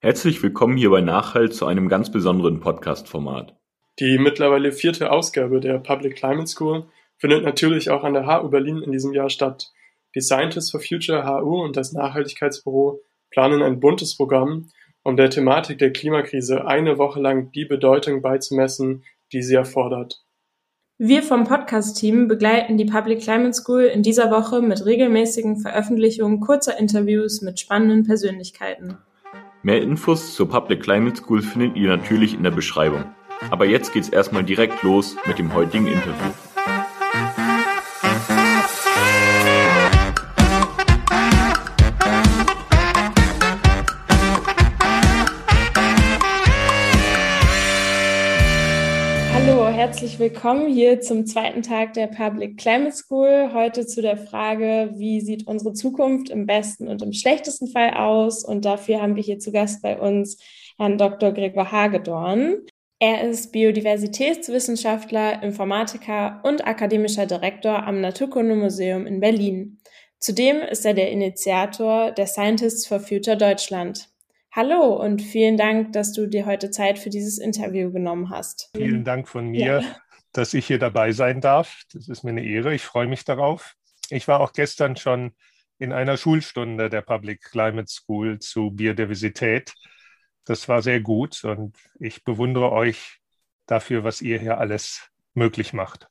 Herzlich willkommen hier bei Nachhalt zu einem ganz besonderen Podcast-Format. Die mittlerweile vierte Ausgabe der Public Climate School findet natürlich auch an der HU Berlin in diesem Jahr statt. Die Scientists for Future HU und das Nachhaltigkeitsbüro planen ein buntes Programm, um der Thematik der Klimakrise eine Woche lang die Bedeutung beizumessen, die sie erfordert. Wir vom Podcast-Team begleiten die Public Climate School in dieser Woche mit regelmäßigen Veröffentlichungen kurzer Interviews mit spannenden Persönlichkeiten. Mehr Infos zur Public Climate School findet ihr natürlich in der Beschreibung. Aber jetzt geht's erstmal direkt los mit dem heutigen Interview. Herzlich willkommen hier zum zweiten Tag der Public Climate School. Heute zu der Frage, wie sieht unsere Zukunft im besten und im schlechtesten Fall aus? Und dafür haben wir hier zu Gast bei uns Herrn Dr. Gregor Hagedorn. Er ist Biodiversitätswissenschaftler, Informatiker und akademischer Direktor am Naturkundemuseum in Berlin. Zudem ist er der Initiator der Scientists for Future Deutschland. Hallo und vielen Dank, dass du dir heute Zeit für dieses Interview genommen hast. Vielen Dank von mir, ja. Dass ich hier dabei sein darf. Das ist mir eine Ehre. Ich freue mich darauf. Ich war auch gestern schon in einer Schulstunde der Public Climate School zu Biodiversität. Das war sehr gut und ich bewundere euch dafür, was ihr hier alles möglich macht.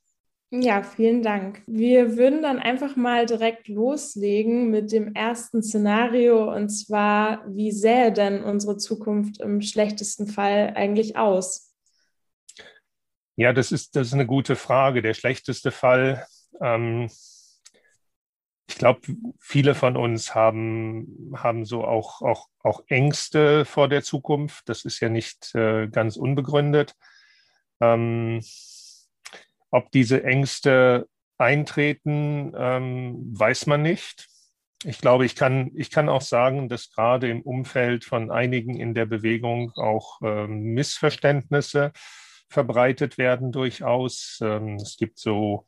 Ja, vielen Dank. Wir würden dann einfach mal direkt loslegen mit dem ersten Szenario und zwar, wie sähe denn unsere Zukunft im schlechtesten Fall eigentlich aus? Ja, das ist, das ist eine gute Frage. Der schlechteste Fall, ähm, ich glaube, viele von uns haben, haben so auch, auch, auch Ängste vor der Zukunft. Das ist ja nicht äh, ganz unbegründet. Ähm, ob diese Ängste eintreten, ähm, weiß man nicht. Ich glaube, ich kann, ich kann auch sagen, dass gerade im Umfeld von einigen in der Bewegung auch ähm, Missverständnisse verbreitet werden durchaus. Ähm, es gibt so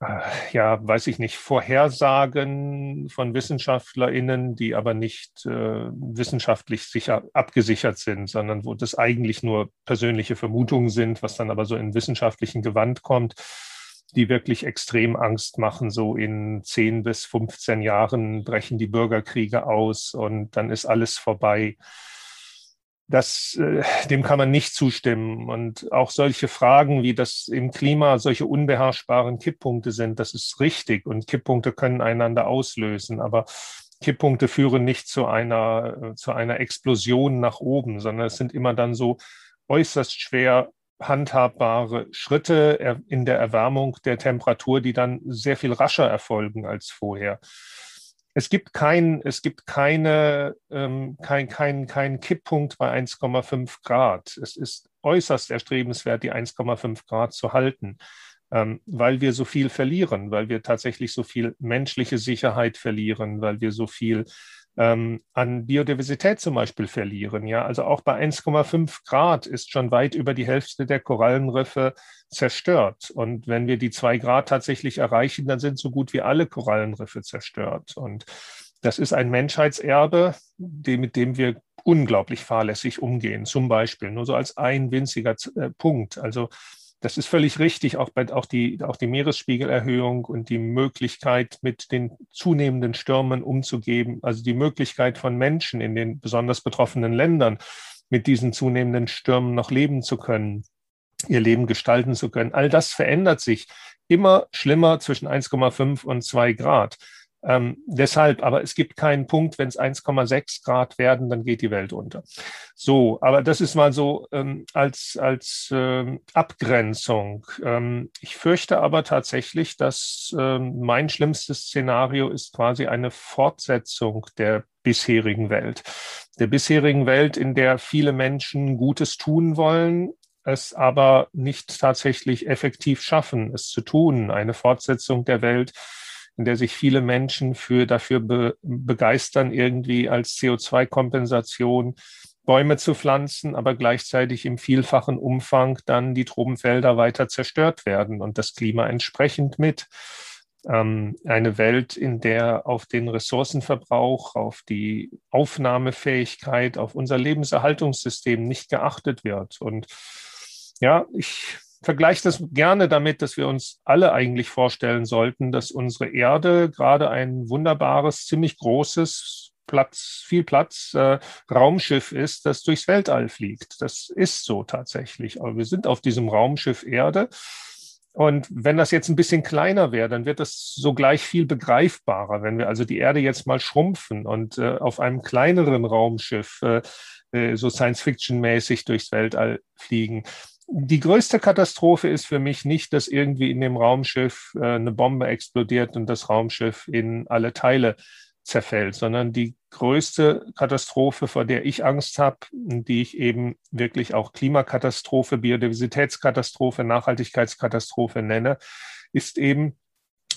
äh, ja, weiß ich nicht, Vorhersagen von WissenschaftlerInnen, die aber nicht äh, wissenschaftlich sicher abgesichert sind, sondern wo das eigentlich nur persönliche Vermutungen sind, was dann aber so in wissenschaftlichen Gewand kommt, die wirklich extrem Angst machen. So in 10 bis 15 Jahren brechen die Bürgerkriege aus und dann ist alles vorbei das, äh, dem kann man nicht zustimmen. Und auch solche Fragen, wie das im Klima solche unbeherrschbaren Kipppunkte sind, das ist richtig. Und Kipppunkte können einander auslösen. Aber Kipppunkte führen nicht zu einer, äh, zu einer Explosion nach oben, sondern es sind immer dann so äußerst schwer handhabbare Schritte in der Erwärmung der Temperatur, die dann sehr viel rascher erfolgen als vorher. Es gibt kein, es gibt keine, ähm, kein, kein, kein Kipppunkt bei 1,5 Grad. Es ist äußerst erstrebenswert, die 1,5 Grad zu halten, ähm, weil wir so viel verlieren, weil wir tatsächlich so viel menschliche Sicherheit verlieren, weil wir so viel ähm, an Biodiversität zum Beispiel verlieren. Ja, also auch bei 1,5 Grad ist schon weit über die Hälfte der Korallenriffe zerstört. Und wenn wir die zwei Grad tatsächlich erreichen, dann sind so gut wie alle Korallenriffe zerstört. Und das ist ein Menschheitserbe, mit dem wir unglaublich fahrlässig umgehen. Zum Beispiel nur so als ein winziger äh, Punkt. Also das ist völlig richtig, auch, bei, auch, die, auch die Meeresspiegelerhöhung und die Möglichkeit, mit den zunehmenden Stürmen umzugehen, also die Möglichkeit von Menschen in den besonders betroffenen Ländern, mit diesen zunehmenden Stürmen noch leben zu können, ihr Leben gestalten zu können. All das verändert sich immer schlimmer zwischen 1,5 und 2 Grad. Ähm, deshalb, aber es gibt keinen Punkt, wenn es 1,6 Grad werden, dann geht die Welt unter. So, aber das ist mal so ähm, als, als ähm, Abgrenzung. Ähm, ich fürchte aber tatsächlich, dass ähm, mein schlimmstes Szenario ist quasi eine Fortsetzung der bisherigen Welt. Der bisherigen Welt, in der viele Menschen Gutes tun wollen, es aber nicht tatsächlich effektiv schaffen, es zu tun. Eine Fortsetzung der Welt, in der sich viele Menschen für dafür be begeistern, irgendwie als CO2-Kompensation Bäume zu pflanzen, aber gleichzeitig im vielfachen Umfang dann die Tropenfelder weiter zerstört werden und das Klima entsprechend mit. ähm, eine Welt, in der auf den Ressourcenverbrauch, auf die Aufnahmefähigkeit, auf unser Lebenserhaltungssystem nicht geachtet wird. Und ja, ich vergleiche das gerne damit, dass wir uns alle eigentlich vorstellen sollten, dass unsere Erde gerade ein wunderbares, ziemlich großes, Platz, viel Platz, äh, Raumschiff ist, das durchs Weltall fliegt. Das ist so tatsächlich. Aber wir sind auf diesem Raumschiff Erde. Und wenn das jetzt ein bisschen kleiner wäre, dann wird das sogleich viel begreifbarer. Wenn wir also die Erde jetzt mal schrumpfen und äh, auf einem kleineren Raumschiff äh, äh so Science-Fiction-mäßig durchs Weltall fliegen. Die größte Katastrophe ist für mich nicht, dass irgendwie in dem Raumschiff äh, eine Bombe explodiert und das Raumschiff in alle Teile zerfällt, sondern die größte Katastrophe, vor der ich Angst habe, die ich eben wirklich auch Klimakatastrophe, Biodiversitätskatastrophe, Nachhaltigkeitskatastrophe nenne, ist eben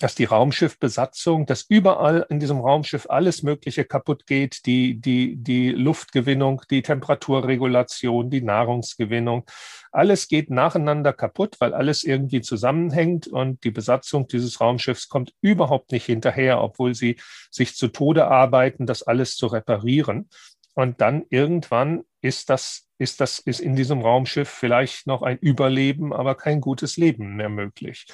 dass die Raumschiffbesatzung, dass überall in diesem Raumschiff alles Mögliche kaputt geht, die, die, die Luftgewinnung, die Temperaturregulation, die Nahrungsgewinnung, alles geht nacheinander kaputt, weil alles irgendwie zusammenhängt und die Besatzung dieses Raumschiffs kommt überhaupt nicht hinterher, obwohl sie sich zu Tode arbeiten, das alles zu reparieren. Und dann irgendwann ist das, ist das, ist in diesem Raumschiff vielleicht noch ein Überleben, aber kein gutes Leben mehr möglich.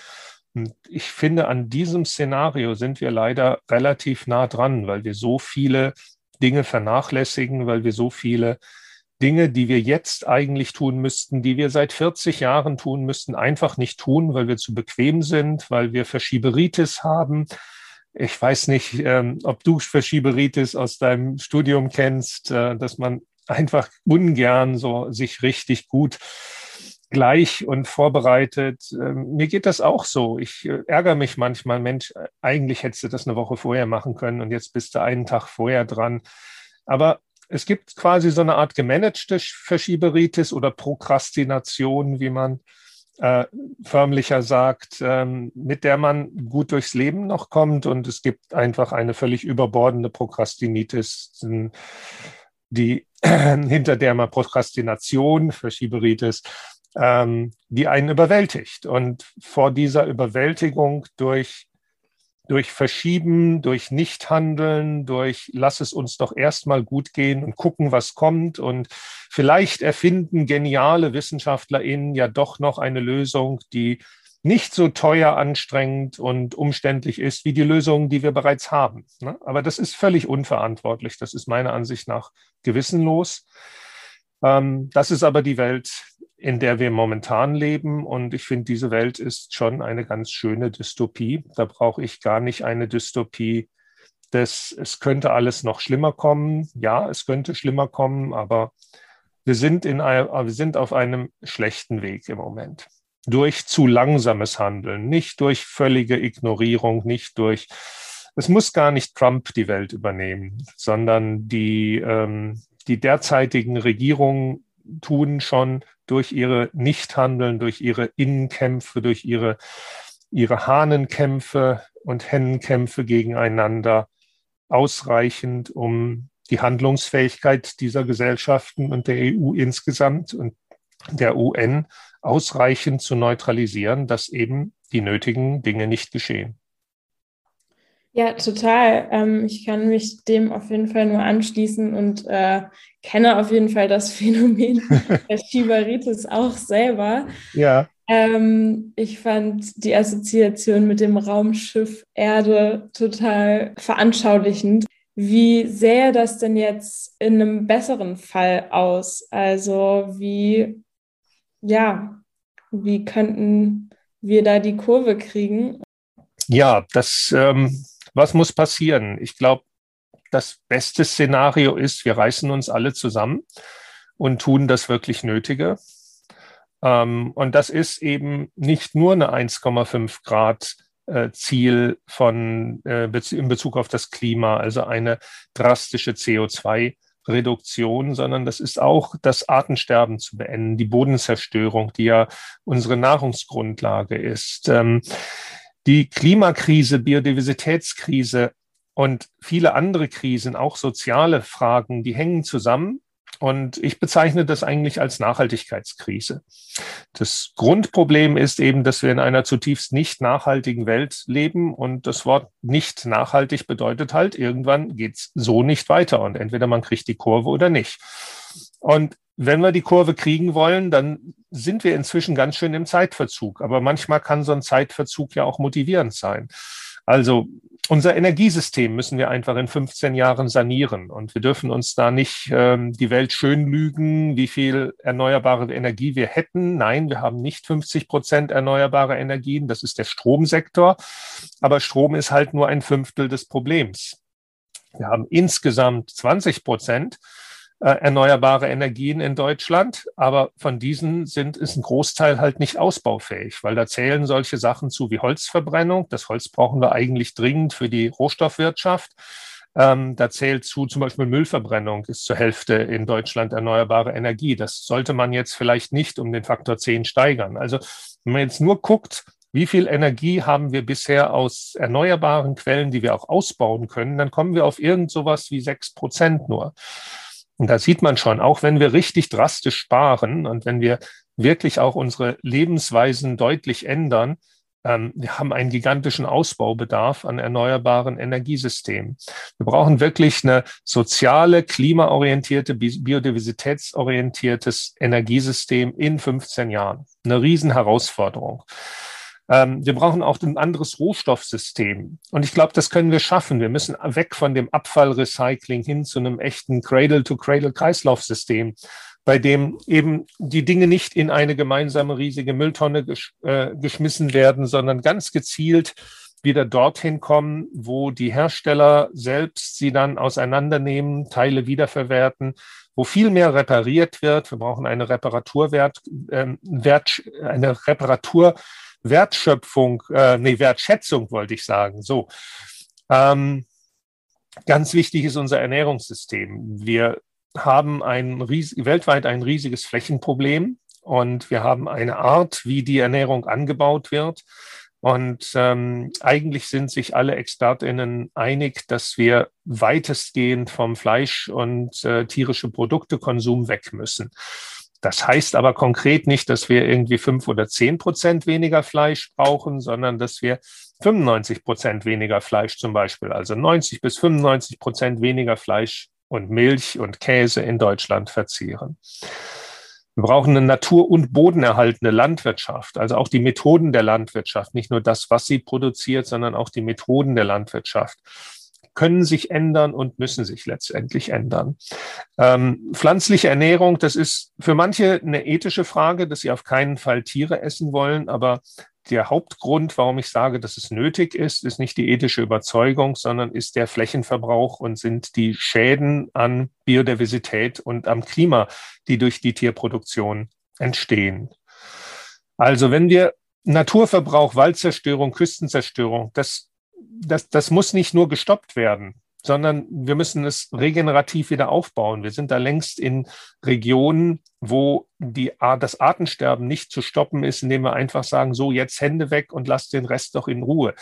Und ich finde, an diesem Szenario sind wir leider relativ nah dran, weil wir so viele Dinge vernachlässigen, weil wir so viele Dinge, die wir jetzt eigentlich tun müssten, die wir seit 40 Jahren tun müssten, einfach nicht tun, weil wir zu bequem sind, weil wir Verschieberitis haben. Ich weiß nicht, ähm, ob du Verschieberitis aus deinem Studium kennst, äh, dass man einfach ungern so sich richtig gut gleich und vorbereitet. Ähm, mir geht das auch so. Ich äh, ärgere mich manchmal, Mensch, eigentlich hättest du das eine Woche vorher machen können und jetzt bist du einen Tag vorher dran. Aber es gibt quasi so eine Art gemanagte Verschieberitis oder Prokrastination, wie man äh, förmlicher sagt, ähm, mit der man gut durchs Leben noch kommt. Und es gibt einfach eine völlig überbordende Prokrastinitis, die hinter der man Prokrastination, Verschieberitis, ähm, die einen überwältigt. Und vor dieser Überwältigung durch, durch Verschieben, durch Nichthandeln, durch lass es uns doch erstmal gut gehen und gucken, was kommt. Und vielleicht erfinden geniale WissenschaftlerInnen ja doch noch eine Lösung, die nicht so teuer, anstrengend und umständlich ist wie die Lösungen, die wir bereits haben. Ne? Aber das ist völlig unverantwortlich. Das ist meiner Ansicht nach gewissenlos. Ähm, das ist aber die Welt, in der wir momentan leben. Und ich finde, diese Welt ist schon eine ganz schöne Dystopie. Da brauche ich gar nicht eine Dystopie des, es könnte alles noch schlimmer kommen. Ja, es könnte schlimmer kommen, aber wir sind, in, wir sind auf einem schlechten Weg im Moment. Durch zu langsames Handeln, nicht durch völlige Ignorierung, nicht durch, es muss gar nicht Trump die Welt übernehmen, sondern die, ähm, die derzeitigen Regierungen tun schon durch ihre Nichthandeln, durch ihre Innenkämpfe, durch ihre, ihre Hahnenkämpfe und Hennenkämpfe gegeneinander ausreichend, um die Handlungsfähigkeit dieser Gesellschaften und der EU insgesamt und der UN ausreichend zu neutralisieren, dass eben die nötigen Dinge nicht geschehen. Ja, total. Ähm, ich kann mich dem auf jeden Fall nur anschließen und äh, kenne auf jeden Fall das Phänomen der Schibaritis auch selber. Ja. Ähm, ich fand die Assoziation mit dem Raumschiff Erde total veranschaulichend. Wie sähe das denn jetzt in einem besseren Fall aus? Also wie, ja, wie könnten wir da die Kurve kriegen? Ja, das ähm, was muss passieren? Ich glaube, das beste Szenario ist, wir reißen uns alle zusammen und tun das wirklich Nötige. Ähm, und das ist eben nicht nur eine 1,5 Grad äh, Ziel von, äh, in Bezug auf das Klima, also eine drastische CO2 Reduktion, sondern das ist auch das Artensterben zu beenden, die Bodenzerstörung, die ja unsere Nahrungsgrundlage ist. Ähm, die Klimakrise, Biodiversitätskrise und viele andere Krisen, auch soziale Fragen, die hängen zusammen. Und ich bezeichne das eigentlich als Nachhaltigkeitskrise. Das Grundproblem ist eben, dass wir in einer zutiefst nicht nachhaltigen Welt leben und das Wort nicht nachhaltig bedeutet halt, irgendwann geht's so nicht weiter und entweder man kriegt die Kurve oder nicht. Und wenn wir die Kurve kriegen wollen, dann sind wir inzwischen ganz schön im Zeitverzug. Aber manchmal kann so ein Zeitverzug ja auch motivierend sein. Also unser Energiesystem müssen wir einfach in 15 Jahren sanieren. Und wir dürfen uns da nicht ähm, die Welt schön lügen, wie viel erneuerbare Energie wir hätten. Nein, wir haben nicht 50 Prozent erneuerbare Energien. Das ist der Stromsektor. Aber Strom ist halt nur ein Fünftel des Problems. Wir haben insgesamt 20 Prozent äh, erneuerbare Energien in Deutschland, aber von diesen sind, ist ein Großteil halt nicht ausbaufähig, weil da zählen solche Sachen zu wie Holzverbrennung. Das Holz brauchen wir eigentlich dringend für die Rohstoffwirtschaft. Ähm, da zählt zu zum Beispiel Müllverbrennung ist zur Hälfte in Deutschland erneuerbare Energie. Das sollte man jetzt vielleicht nicht um den Faktor 10 steigern. Also wenn man jetzt nur guckt, wie viel Energie haben wir bisher aus erneuerbaren Quellen, die wir auch ausbauen können, dann kommen wir auf irgend sowas wie sechs Prozent nur. Und da sieht man schon, auch wenn wir richtig drastisch sparen und wenn wir wirklich auch unsere Lebensweisen deutlich ändern, ähm, wir haben einen gigantischen Ausbaubedarf an erneuerbaren Energiesystemen. Wir brauchen wirklich eine soziale, klimaorientierte, biodiversitätsorientiertes Energiesystem in 15 Jahren. Eine Riesenherausforderung. Ähm, wir brauchen auch ein anderes Rohstoffsystem. Und ich glaube, das können wir schaffen. Wir müssen weg von dem Abfallrecycling hin zu einem echten Cradle-to-Cradle-Kreislaufsystem, bei dem eben die Dinge nicht in eine gemeinsame riesige Mülltonne gesch äh, geschmissen werden, sondern ganz gezielt wieder dorthin kommen, wo die Hersteller selbst sie dann auseinandernehmen, Teile wiederverwerten, wo viel mehr repariert wird. Wir brauchen eine Reparaturwert, äh, eine Reparatur Wertschöpfung, äh, nee, Wertschätzung wollte ich sagen. So. Ähm, ganz wichtig ist unser Ernährungssystem. Wir haben ein ries weltweit ein riesiges Flächenproblem und wir haben eine Art, wie die Ernährung angebaut wird. Und ähm, eigentlich sind sich alle ExpertInnen einig, dass wir weitestgehend vom Fleisch- und äh, tierische Produktekonsum weg müssen. Das heißt aber konkret nicht, dass wir irgendwie fünf oder zehn Prozent weniger Fleisch brauchen, sondern dass wir 95 Prozent weniger Fleisch zum Beispiel, also 90 bis 95 Prozent weniger Fleisch und Milch und Käse in Deutschland verzehren. Wir brauchen eine natur- und bodenerhaltende Landwirtschaft, also auch die Methoden der Landwirtschaft, nicht nur das, was sie produziert, sondern auch die Methoden der Landwirtschaft können sich ändern und müssen sich letztendlich ändern. Ähm, pflanzliche Ernährung, das ist für manche eine ethische Frage, dass sie auf keinen Fall Tiere essen wollen, aber der Hauptgrund, warum ich sage, dass es nötig ist, ist nicht die ethische Überzeugung, sondern ist der Flächenverbrauch und sind die Schäden an Biodiversität und am Klima, die durch die Tierproduktion entstehen. Also wenn wir Naturverbrauch, Waldzerstörung, Küstenzerstörung, das das, das muss nicht nur gestoppt werden, sondern wir müssen es regenerativ wieder aufbauen. Wir sind da längst in Regionen, wo die, das Artensterben nicht zu stoppen ist, indem wir einfach sagen, so jetzt Hände weg und lasst den Rest doch in Ruhe.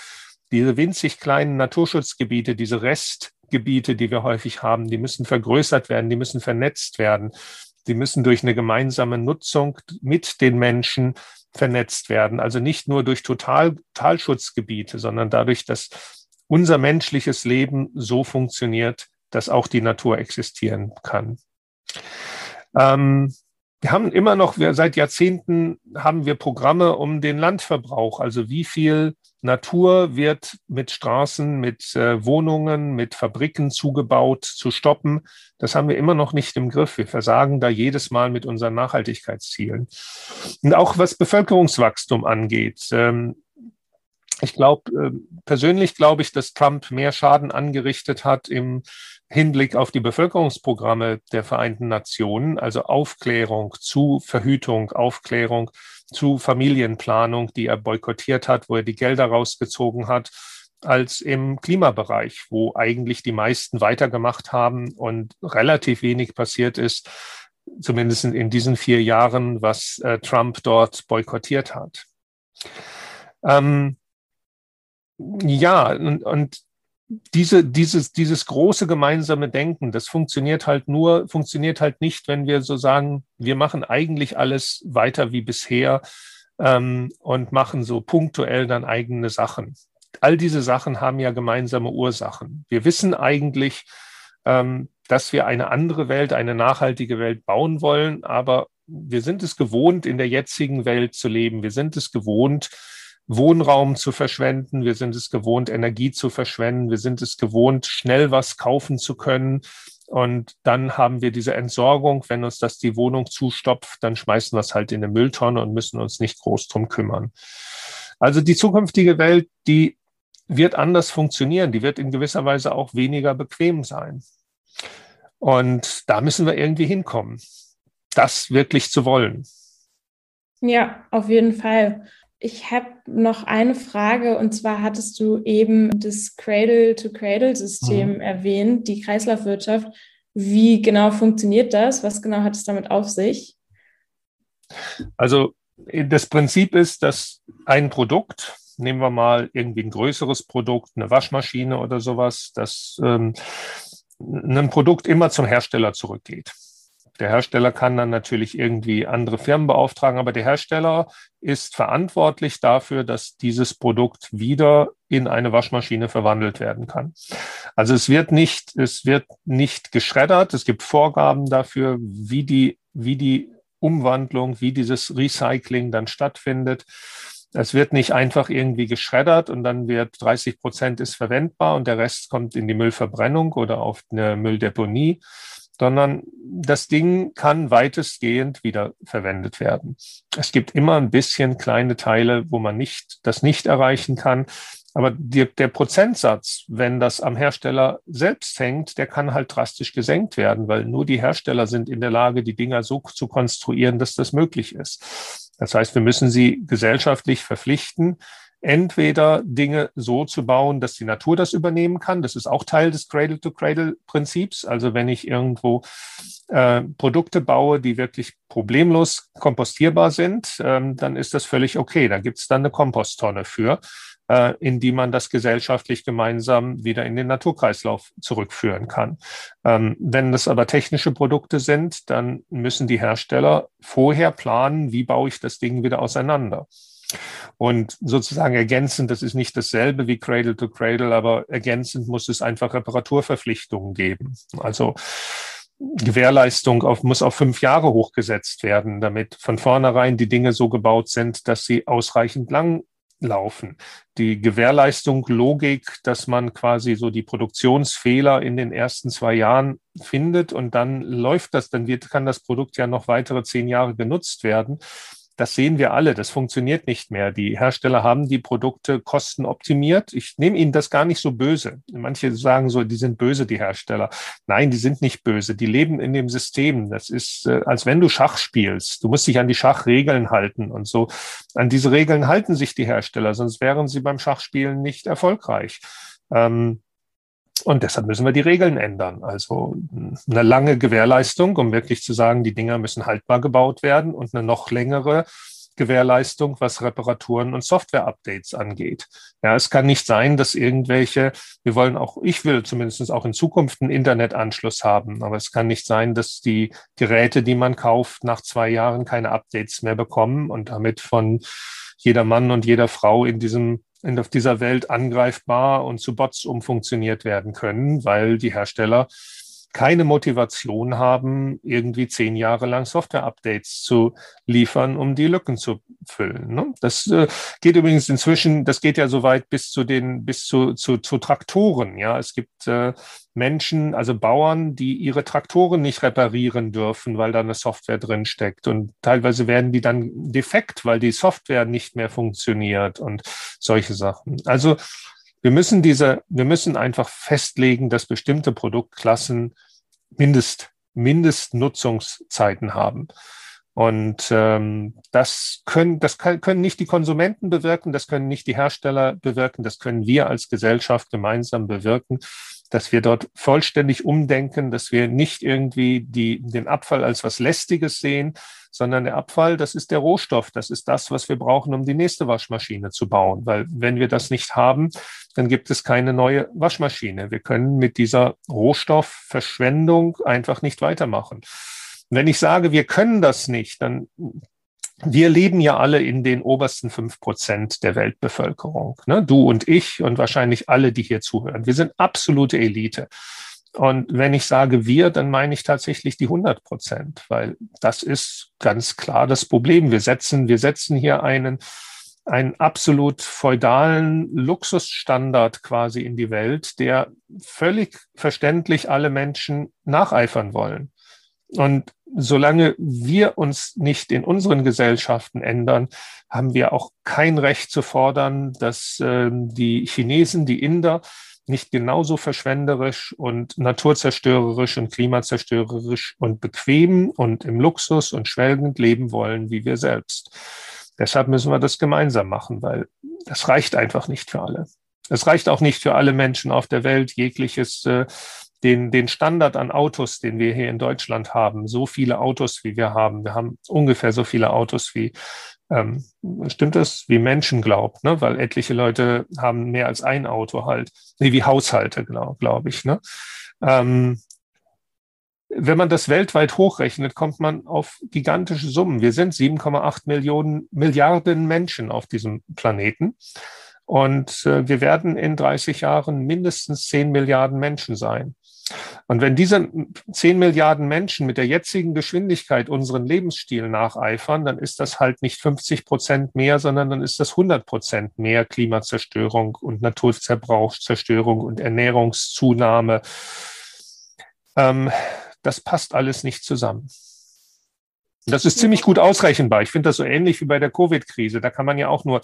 Diese winzig kleinen Naturschutzgebiete, diese Restgebiete, die wir häufig haben, die müssen vergrößert werden, die müssen vernetzt werden. Die müssen durch eine gemeinsame Nutzung mit den Menschen vernetzt werden. Also nicht nur durch Total Totalschutzgebiete, sondern dadurch, dass unser menschliches Leben so funktioniert, dass auch die Natur existieren kann. Ähm, wir haben immer noch, wir, seit Jahrzehnten haben wir Programme um den Landverbrauch, also wie viel Natur wird mit Straßen, mit äh, Wohnungen, mit Fabriken zugebaut, zu stoppen. Das haben wir immer noch nicht im Griff. Wir versagen da jedes Mal mit unseren Nachhaltigkeitszielen. Und auch was Bevölkerungswachstum angeht. Ähm, ich glaube, äh, persönlich glaube ich, dass Trump mehr Schaden angerichtet hat im Hinblick auf die Bevölkerungsprogramme der Vereinten Nationen, also Aufklärung zu Verhütung, Aufklärung zu Familienplanung, die er boykottiert hat, wo er die Gelder rausgezogen hat, als im Klimabereich, wo eigentlich die meisten weitergemacht haben und relativ wenig passiert ist, zumindest in diesen vier Jahren, was äh, Trump dort boykottiert hat. Ähm, ja, und, und diese, dieses, dieses große gemeinsame Denken, das funktioniert halt nur, funktioniert halt nicht, wenn wir so sagen, wir machen eigentlich alles weiter wie bisher ähm, und machen so punktuell dann eigene Sachen. All diese Sachen haben ja gemeinsame Ursachen. Wir wissen eigentlich, ähm, dass wir eine andere Welt, eine nachhaltige Welt bauen wollen, aber wir sind es gewohnt, in der jetzigen Welt zu leben. Wir sind es gewohnt, Wohnraum zu verschwenden. Wir sind es gewohnt, Energie zu verschwenden. Wir sind es gewohnt, schnell was kaufen zu können. Und dann haben wir diese Entsorgung. Wenn uns das die Wohnung zustopft, dann schmeißen wir es halt in eine Mülltonne und müssen uns nicht groß drum kümmern. Also die zukünftige Welt, die wird anders funktionieren. Die wird in gewisser Weise auch weniger bequem sein. Und da müssen wir irgendwie hinkommen, das wirklich zu wollen. Ja, auf jeden Fall. Ich habe noch eine Frage und zwar hattest du eben das Cradle-to-Cradle-System mhm. erwähnt, die Kreislaufwirtschaft. Wie genau funktioniert das? Was genau hat es damit auf sich? Also das Prinzip ist, dass ein Produkt, nehmen wir mal irgendwie ein größeres Produkt, eine Waschmaschine oder sowas, dass ähm, ein Produkt immer zum Hersteller zurückgeht. Der Hersteller kann dann natürlich irgendwie andere Firmen beauftragen, aber der Hersteller ist verantwortlich dafür, dass dieses Produkt wieder in eine Waschmaschine verwandelt werden kann. Also es wird nicht, es wird nicht geschreddert. Es gibt Vorgaben dafür, wie die, wie die Umwandlung, wie dieses Recycling dann stattfindet. Es wird nicht einfach irgendwie geschreddert und dann wird 30 Prozent ist verwendbar und der Rest kommt in die Müllverbrennung oder auf eine Mülldeponie, sondern das Ding kann weitestgehend wieder verwendet werden. Es gibt immer ein bisschen kleine Teile, wo man nicht, das nicht erreichen kann. Aber die, der Prozentsatz, wenn das am Hersteller selbst hängt, der kann halt drastisch gesenkt werden, weil nur die Hersteller sind in der Lage, die Dinger so zu konstruieren, dass das möglich ist. Das heißt, wir müssen sie gesellschaftlich verpflichten, entweder Dinge so zu bauen, dass die Natur das übernehmen kann. Das ist auch Teil des Cradle-to-Cradle-Prinzips. Also wenn ich irgendwo äh, Produkte baue, die wirklich problemlos kompostierbar sind, ähm, dann ist das völlig okay. Da gibt es dann eine Komposttonne für, äh, in die man das gesellschaftlich gemeinsam wieder in den Naturkreislauf zurückführen kann. Ähm, wenn das aber technische Produkte sind, dann müssen die Hersteller vorher planen, wie baue ich das Ding wieder auseinander. Und sozusagen ergänzend, das ist nicht dasselbe wie Cradle to Cradle, aber ergänzend muss es einfach Reparaturverpflichtungen geben. Also Gewährleistung auf, muss auf fünf Jahre hochgesetzt werden, damit von vornherein die Dinge so gebaut sind, dass sie ausreichend lang laufen. Die Gewährleistung, Logik, dass man quasi so die Produktionsfehler in den ersten zwei Jahren findet und dann läuft das, dann wird, kann das Produkt ja noch weitere zehn Jahre genutzt werden das sehen wir alle, das funktioniert nicht mehr. Die Hersteller haben die Produkte kostenoptimiert. Ich nehme Ihnen das gar nicht so böse. Manche sagen so, die sind böse, die Hersteller. Nein, die sind nicht böse. Die leben in dem System. Das ist, äh, als wenn du Schach spielst. Du musst dich an die Schachregeln halten und so. An diese Regeln halten sich die Hersteller, sonst wären sie beim Schachspielen nicht erfolgreich. Ähm, und deshalb müssen wir die Regeln ändern. Also eine lange Gewährleistung, um wirklich zu sagen, die Dinger müssen haltbar gebaut werden und eine noch längere Gewährleistung, was Reparaturen und Software-Updates angeht. Ja, es kann nicht sein, dass irgendwelche, wir wollen auch, ich will zumindest auch in Zukunft einen Internetanschluss haben, aber es kann nicht sein, dass die Geräte, die man kauft, nach zwei Jahren keine Updates mehr bekommen und damit von jeder Mann und jeder Frau in diesem in auf dieser Welt angreifbar und zu Bots umfunktioniert werden können, weil die Hersteller keine Motivation haben, irgendwie zehn Jahre lang Software-Updates zu liefern, um die Lücken zu füllen. Ne? Das äh, geht übrigens inzwischen, das geht ja so weit bis zu den, bis zu, zu, zu Traktoren. Ja, es gibt äh, Menschen, also Bauern, die ihre Traktoren nicht reparieren dürfen, weil da eine Software drin steckt. Und teilweise werden die dann defekt, weil die Software nicht mehr funktioniert und solche Sachen. Also wir müssen diese, wir müssen einfach festlegen, dass bestimmte Produktklassen Mindest, Mindestnutzungszeiten haben. Und ähm, das, können, das kann, können nicht die Konsumenten bewirken, das können nicht die Hersteller bewirken, das können wir als Gesellschaft gemeinsam bewirken, dass wir dort vollständig umdenken, dass wir nicht irgendwie die, den Abfall als was Lästiges sehen, sondern der Abfall, das ist der Rohstoff, das ist das, was wir brauchen, um die nächste Waschmaschine zu bauen. Weil wenn wir das nicht haben, dann gibt es keine neue Waschmaschine. Wir können mit dieser Rohstoffverschwendung einfach nicht weitermachen. Wenn ich sage, wir können das nicht, dann wir leben ja alle in den obersten fünf Prozent der Weltbevölkerung. Ne? Du und ich und wahrscheinlich alle, die hier zuhören. Wir sind absolute Elite. Und wenn ich sage wir, dann meine ich tatsächlich die 100 Prozent, weil das ist ganz klar das Problem. Wir setzen, wir setzen hier einen, einen absolut feudalen Luxusstandard quasi in die Welt, der völlig verständlich alle Menschen nacheifern wollen. Und solange wir uns nicht in unseren Gesellschaften ändern, haben wir auch kein Recht zu fordern, dass äh, die Chinesen, die Inder nicht genauso verschwenderisch und naturzerstörerisch und klimazerstörerisch und bequem und im Luxus und schwelgend leben wollen wie wir selbst. Deshalb müssen wir das gemeinsam machen, weil das reicht einfach nicht für alle. Es reicht auch nicht für alle Menschen auf der Welt, jegliches äh, den, den Standard an Autos, den wir hier in Deutschland haben, so viele Autos, wie wir haben. Wir haben ungefähr so viele Autos wie, ähm, stimmt das, wie Menschen glaubt, ne? weil etliche Leute haben mehr als ein Auto halt, nee, wie Haushalte, glaube glaub ich. Ne? Ähm, wenn man das weltweit hochrechnet, kommt man auf gigantische Summen. Wir sind 7,8 Millionen Milliarden Menschen auf diesem Planeten. Und äh, wir werden in 30 Jahren mindestens 10 Milliarden Menschen sein. Und wenn diese 10 Milliarden Menschen mit der jetzigen Geschwindigkeit unseren Lebensstil nacheifern, dann ist das halt nicht 50 Prozent mehr, sondern dann ist das 100 Prozent mehr Klimazerstörung und Naturzerbrauchszerstörung und Ernährungszunahme. Ähm, das passt alles nicht zusammen. Das ist ziemlich gut ausrechenbar. Ich finde das so ähnlich wie bei der Covid-Krise. Da kann man ja auch nur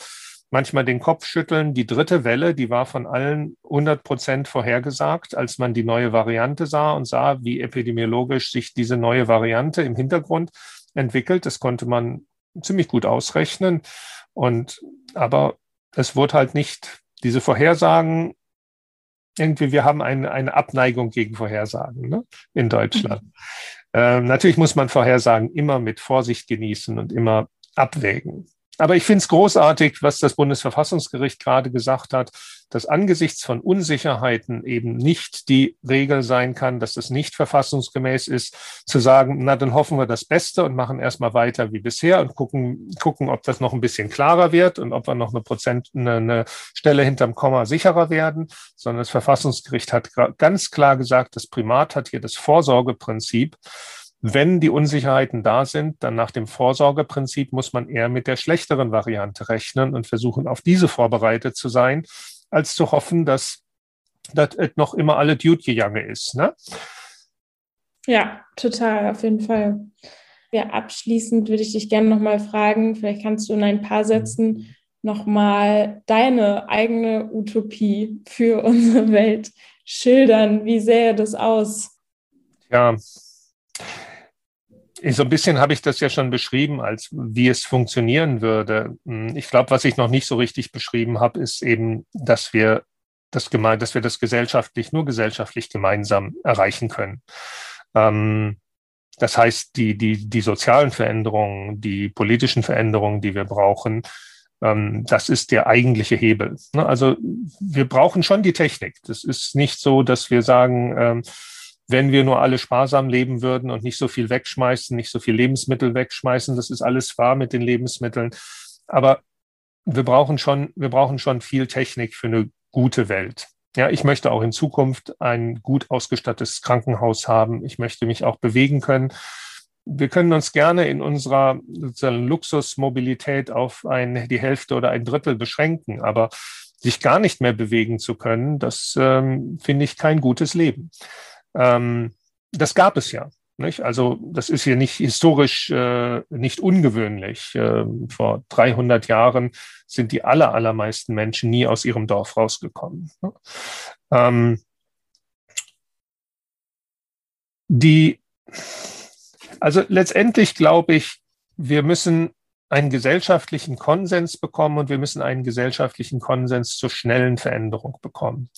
manchmal den Kopf schütteln. Die dritte Welle, die war von allen 100 Prozent vorhergesagt, als man die neue Variante sah und sah, wie epidemiologisch sich diese neue Variante im Hintergrund entwickelt. Das konnte man ziemlich gut ausrechnen. Und, aber es wurde halt nicht, diese Vorhersagen, irgendwie, wir haben eine, eine Abneigung gegen Vorhersagen ne, in Deutschland. Mhm. Ähm, natürlich muss man Vorhersagen immer mit Vorsicht genießen und immer abwägen. Aber ich finde es großartig, was das Bundesverfassungsgericht gerade gesagt hat, dass angesichts von Unsicherheiten eben nicht die Regel sein kann, dass es nicht verfassungsgemäß ist, zu sagen, na, dann hoffen wir das Beste und machen erstmal weiter wie bisher und gucken, gucken, ob das noch ein bisschen klarer wird und ob wir noch eine Prozent, eine, eine Stelle hinterm Komma sicherer werden, sondern das Verfassungsgericht hat ganz klar gesagt, das Primat hat hier das Vorsorgeprinzip. Wenn die Unsicherheiten da sind, dann nach dem Vorsorgeprinzip muss man eher mit der schlechteren Variante rechnen und versuchen, auf diese vorbereitet zu sein, als zu hoffen, dass das noch immer alle Dude gegangen ist. Ne? Ja, total, auf jeden Fall. Ja, abschließend würde ich dich gerne nochmal fragen, vielleicht kannst du in ein paar Sätzen nochmal deine eigene Utopie für unsere Welt schildern. Wie sähe das aus? Ja, so ein bisschen habe ich das ja schon beschrieben, als wie es funktionieren würde. Hm, ich glaube, was ich noch nicht so richtig beschrieben habe, ist eben, dass wir das geme dass wir das gesellschaftlich, nur gesellschaftlich gemeinsam erreichen können. Ähm, das heißt, die, die, die sozialen Veränderungen, die politischen Veränderungen, die wir brauchen, ähm, das ist der eigentliche Hebel. Ne? Also wir brauchen schon die Technik. Das ist nicht so, dass wir sagen, ähm, wenn wir nur alle sparsam leben würden und nicht so viel wegschmeißen, nicht so viel Lebensmittel wegschmeißen. Das ist alles wahr mit den Lebensmitteln. Aber wir brauchen schon, wir brauchen schon viel Technik für eine gute Welt. Ja, ich möchte auch in Zukunft ein gut ausgestattetes Krankenhaus haben. Ich möchte mich auch bewegen können. Wir können uns gerne in unserer Luxusmobilität auf ein, die Hälfte oder ein Drittel beschränken, aber sich gar nicht mehr bewegen zu können, das ähm, finde ich kein gutes Leben. Ähm, das gab es ja. Nicht? Also das ist hier nicht historisch äh, nicht ungewöhnlich. Äh, vor 300 Jahren sind die aller, allermeisten Menschen nie aus ihrem Dorf rausgekommen. Ne? Ähm, die, also letztendlich glaube ich, wir müssen einen gesellschaftlichen Konsens bekommen und wir müssen einen gesellschaftlichen Konsens zur schnellen Veränderung bekommen.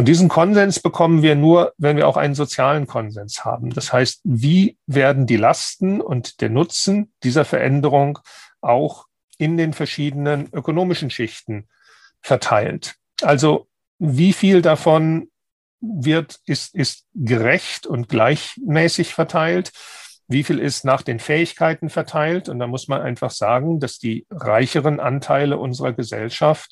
Und diesen Konsens bekommen wir nur, wenn wir auch einen sozialen Konsens haben. Das heißt, wie werden die Lasten und der Nutzen dieser Veränderung auch in den verschiedenen ökonomischen Schichten verteilt? Also wie viel davon wird, ist, ist gerecht und gleichmäßig verteilt? wie viel ist nach den Fähigkeiten verteilt. Und da muss man einfach sagen, dass die reicheren Anteile unserer Gesellschaft,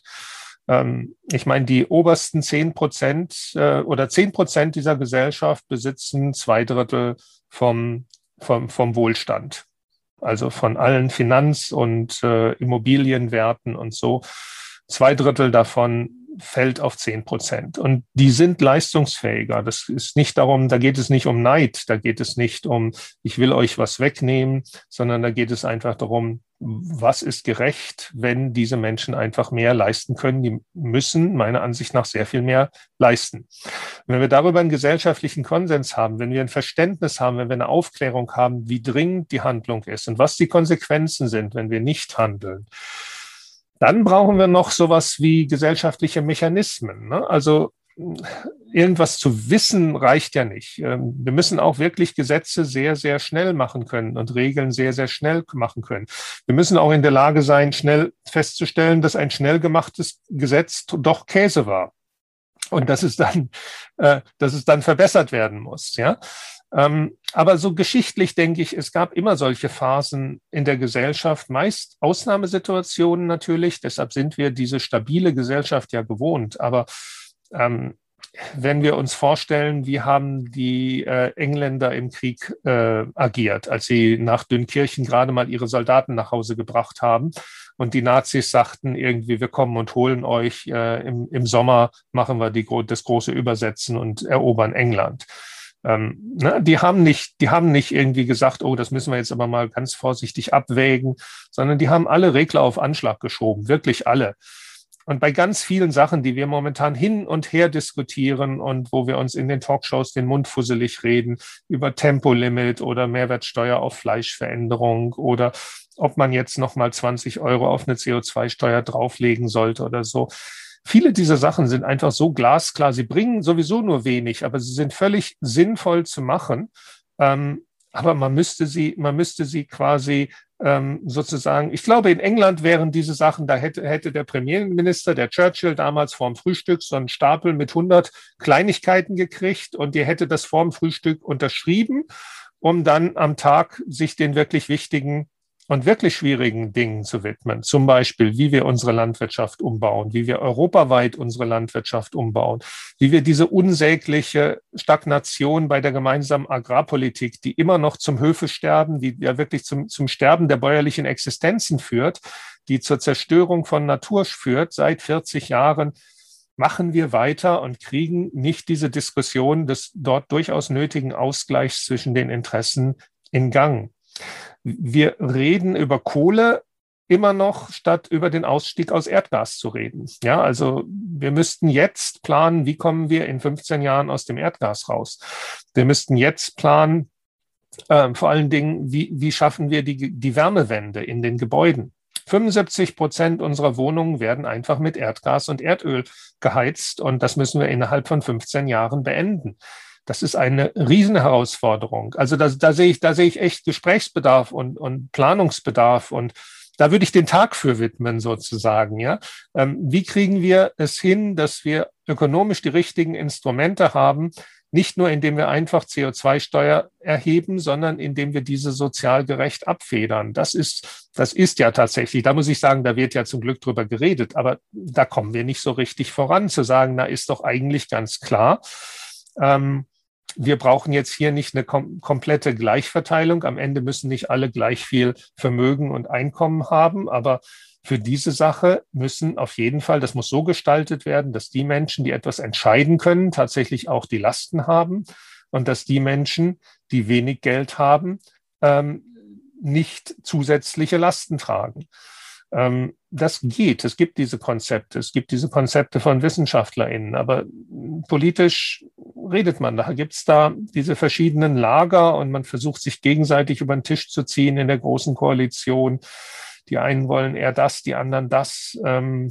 ähm, ich meine, die obersten zehn Prozent äh, oder zehn Prozent dieser Gesellschaft besitzen zwei Drittel vom, vom, vom Wohlstand. Also von allen Finanz- und äh, Immobilienwerten und so. Zwei Drittel davon fällt auf zehn Prozent. Und die sind leistungsfähiger. Das ist nicht darum, da geht es nicht um Neid, da geht es nicht um, ich will euch was wegnehmen, sondern da geht es einfach darum, was ist gerecht, wenn diese Menschen einfach mehr leisten können. Die müssen meiner Ansicht nach sehr viel mehr leisten. Wenn wir darüber einen gesellschaftlichen Konsens haben, wenn wir ein Verständnis haben, wenn wir eine Aufklärung haben, wie dringend die Handlung ist und was die Konsequenzen sind, wenn wir nicht handeln, dann brauchen wir noch sowas wie gesellschaftliche Mechanismen. Ne? Also irgendwas zu wissen reicht ja nicht. Ähm, wir müssen auch wirklich Gesetze sehr, sehr schnell machen können und Regeln sehr, sehr schnell machen können. Wir müssen auch in der Lage sein, schnell festzustellen, dass ein schnell gemachtes Gesetz doch Käse war und dass es dann, äh, dass es dann verbessert werden muss. Ja, aber so geschichtlich denke ich, es gab immer solche Phasen in der Gesellschaft, meist Ausnahmesituationen natürlich. Deshalb sind wir diese stabile Gesellschaft ja gewohnt. Aber ähm, wenn wir uns vorstellen, wie haben die äh, Engländer im Krieg äh, agiert, als sie nach Dünkirchen gerade mal ihre Soldaten nach Hause gebracht haben und die Nazis sagten irgendwie, wir kommen und holen euch, äh, im, im Sommer machen wir die, das große Übersetzen und erobern England. Ähm, ne, die haben nicht, die haben nicht irgendwie gesagt, oh, das müssen wir jetzt aber mal ganz vorsichtig abwägen, sondern die haben alle Regler auf Anschlag geschoben, wirklich alle. Und bei ganz vielen Sachen, die wir momentan hin und her diskutieren und wo wir uns in den Talkshows den Mund fusselig reden, über Tempolimit oder Mehrwertsteuer auf Fleischveränderung oder ob man jetzt nochmal 20 Euro auf eine CO2-Steuer drauflegen sollte oder so Viele dieser Sachen sind einfach so glasklar. Sie bringen sowieso nur wenig, aber sie sind völlig sinnvoll zu machen. Ähm, aber man müsste sie, man müsste sie quasi ähm, sozusagen, ich glaube, in England wären diese Sachen, da hätte, hätte der Premierminister, der Churchill, damals vorm Frühstück so einen Stapel mit 100 Kleinigkeiten gekriegt und die hätte das vorm Frühstück unterschrieben, um dann am Tag sich den wirklich wichtigen und wirklich schwierigen Dingen zu widmen. Zum Beispiel, wie wir unsere Landwirtschaft umbauen, wie wir europaweit unsere Landwirtschaft umbauen, wie wir diese unsägliche Stagnation bei der gemeinsamen Agrarpolitik, die immer noch zum Höfesterben, die ja wirklich zum, zum Sterben der bäuerlichen Existenzen führt, die zur Zerstörung von Natur führt, seit 40 Jahren, machen wir weiter und kriegen nicht diese Diskussion des dort durchaus nötigen Ausgleichs zwischen den Interessen in Gang. Wir reden über Kohle immer noch, statt über den Ausstieg aus Erdgas zu reden. Ja, also wir müssten jetzt planen, wie kommen wir in 15 Jahren aus dem Erdgas raus. Wir müssten jetzt planen, äh, vor allen Dingen, wie, wie schaffen wir die, die Wärmewende in den Gebäuden. 75 Prozent unserer Wohnungen werden einfach mit Erdgas und Erdöl geheizt und das müssen wir innerhalb von 15 Jahren beenden. Das ist eine Riesenherausforderung. Also da, da sehe ich, da sehe ich echt Gesprächsbedarf und, und Planungsbedarf und da würde ich den Tag für widmen sozusagen. Ja, ähm, wie kriegen wir es hin, dass wir ökonomisch die richtigen Instrumente haben, nicht nur indem wir einfach CO2-Steuer erheben, sondern indem wir diese sozial gerecht abfedern. Das ist, das ist ja tatsächlich, da muss ich sagen, da wird ja zum Glück drüber geredet, aber da kommen wir nicht so richtig voran zu sagen, na ist doch eigentlich ganz klar. Ähm, wir brauchen jetzt hier nicht eine kom komplette Gleichverteilung. Am Ende müssen nicht alle gleich viel Vermögen und Einkommen haben, aber für diese Sache müssen auf jeden Fall, das muss so gestaltet werden, dass die Menschen, die etwas entscheiden können, tatsächlich auch die Lasten haben und dass die Menschen, die wenig Geld haben, ähm, nicht zusätzliche Lasten tragen. Ähm, das geht. Es gibt diese Konzepte. Es gibt diese Konzepte von WissenschaftlerInnen. Aber politisch redet man. Da gibt es da diese verschiedenen Lager und man versucht sich gegenseitig über den Tisch zu ziehen in der großen Koalition. Die einen wollen eher das, die anderen das. Ähm,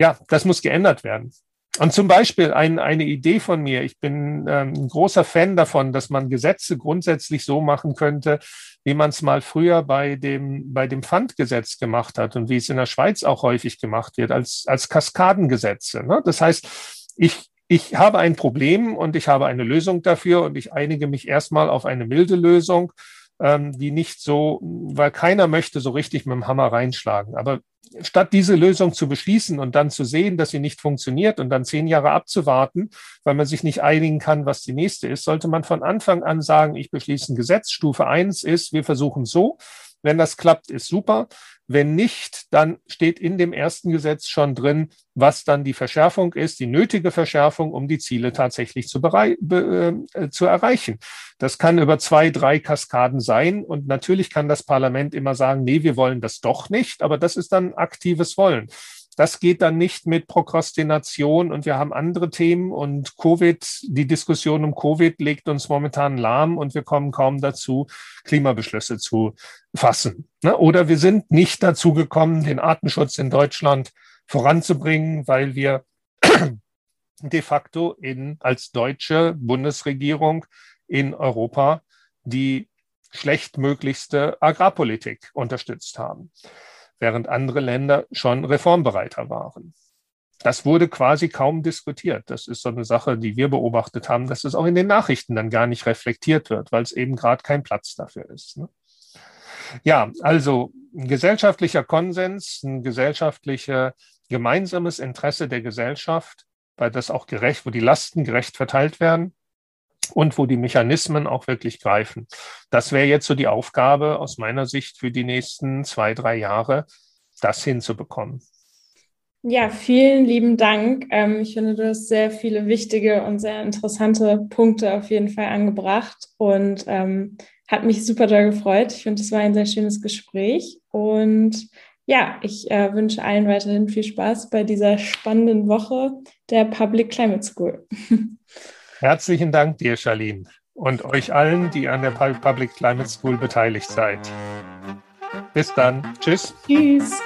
ja, das muss geändert werden. Und zum Beispiel ein, eine Idee von mir, ich bin ähm, ein großer Fan davon, dass man Gesetze grundsätzlich so machen könnte, wie man es mal früher bei dem, bei dem Pfandgesetz gemacht hat und wie es in der Schweiz auch häufig gemacht wird, als, als Kaskadengesetze. Ne? Das heißt, ich, ich habe ein Problem und ich habe eine Lösung dafür und ich einige mich erstmal auf eine milde Lösung ähm, die nicht so, weil keiner möchte so richtig mit dem Hammer reinschlagen. Aber statt diese Lösung zu beschließen und dann zu sehen, dass sie nicht funktioniert und dann zehn Jahre abzuwarten, weil man sich nicht einigen kann, was die nächste ist, sollte man von Anfang an sagen, ich beschließe ein Gesetz. Stufe eins ist, wir versuchen so. Wenn das klappt, ist super. Wenn nicht, dann steht in dem ersten Gesetz schon drin, was dann die Verschärfung ist, die nötige Verschärfung, um die Ziele tatsächlich zu, äh, zu erreichen. Das kann über zwei, drei Kaskaden sein. Und natürlich kann das Parlament immer sagen, nee, wir wollen das doch nicht. Aber das ist dann aktives Wollen. Das geht dann nicht mit Prokrastination und wir haben andere Themen und Covid, die Diskussion um Covid legt uns momentan lahm und wir kommen kaum dazu, Klimabeschlüsse zu fassen. Ne? Oder wir sind nicht dazu gekommen, den Artenschutz in Deutschland voranzubringen, weil wir de facto in, als deutsche Bundesregierung in Europa die schlechtmöglichste Agrarpolitik unterstützt haben während andere Länder schon reformbereiter waren. Das wurde quasi kaum diskutiert. Das ist so eine Sache, die wir beobachtet haben, dass es auch in den Nachrichten dann gar nicht reflektiert wird, weil es eben gerade kein Platz dafür ist. Ne? Ja, also ein gesellschaftlicher Konsens, ein gesellschaftliches gemeinsames Interesse der Gesellschaft, weil das auch gerecht, wo die Lasten gerecht verteilt werden, und wo die Mechanismen auch wirklich greifen. Das wäre jetzt so die Aufgabe aus meiner Sicht für die nächsten zwei, drei Jahre, das hinzubekommen. Ja, vielen lieben Dank. Ähm, ich finde, du hast sehr viele wichtige und sehr interessante Punkte auf jeden Fall angebracht und ähm, hat mich super doll gefreut. Ich finde, es war ein sehr schönes Gespräch und ja, ich äh, wünsche allen weiterhin viel Spaß bei dieser spannenden Woche der Public Climate School. Herzlichen Dank dir, Charlene, und euch allen, die an der Public Climate School beteiligt seid. Bis dann. Tschüss. Tschüss.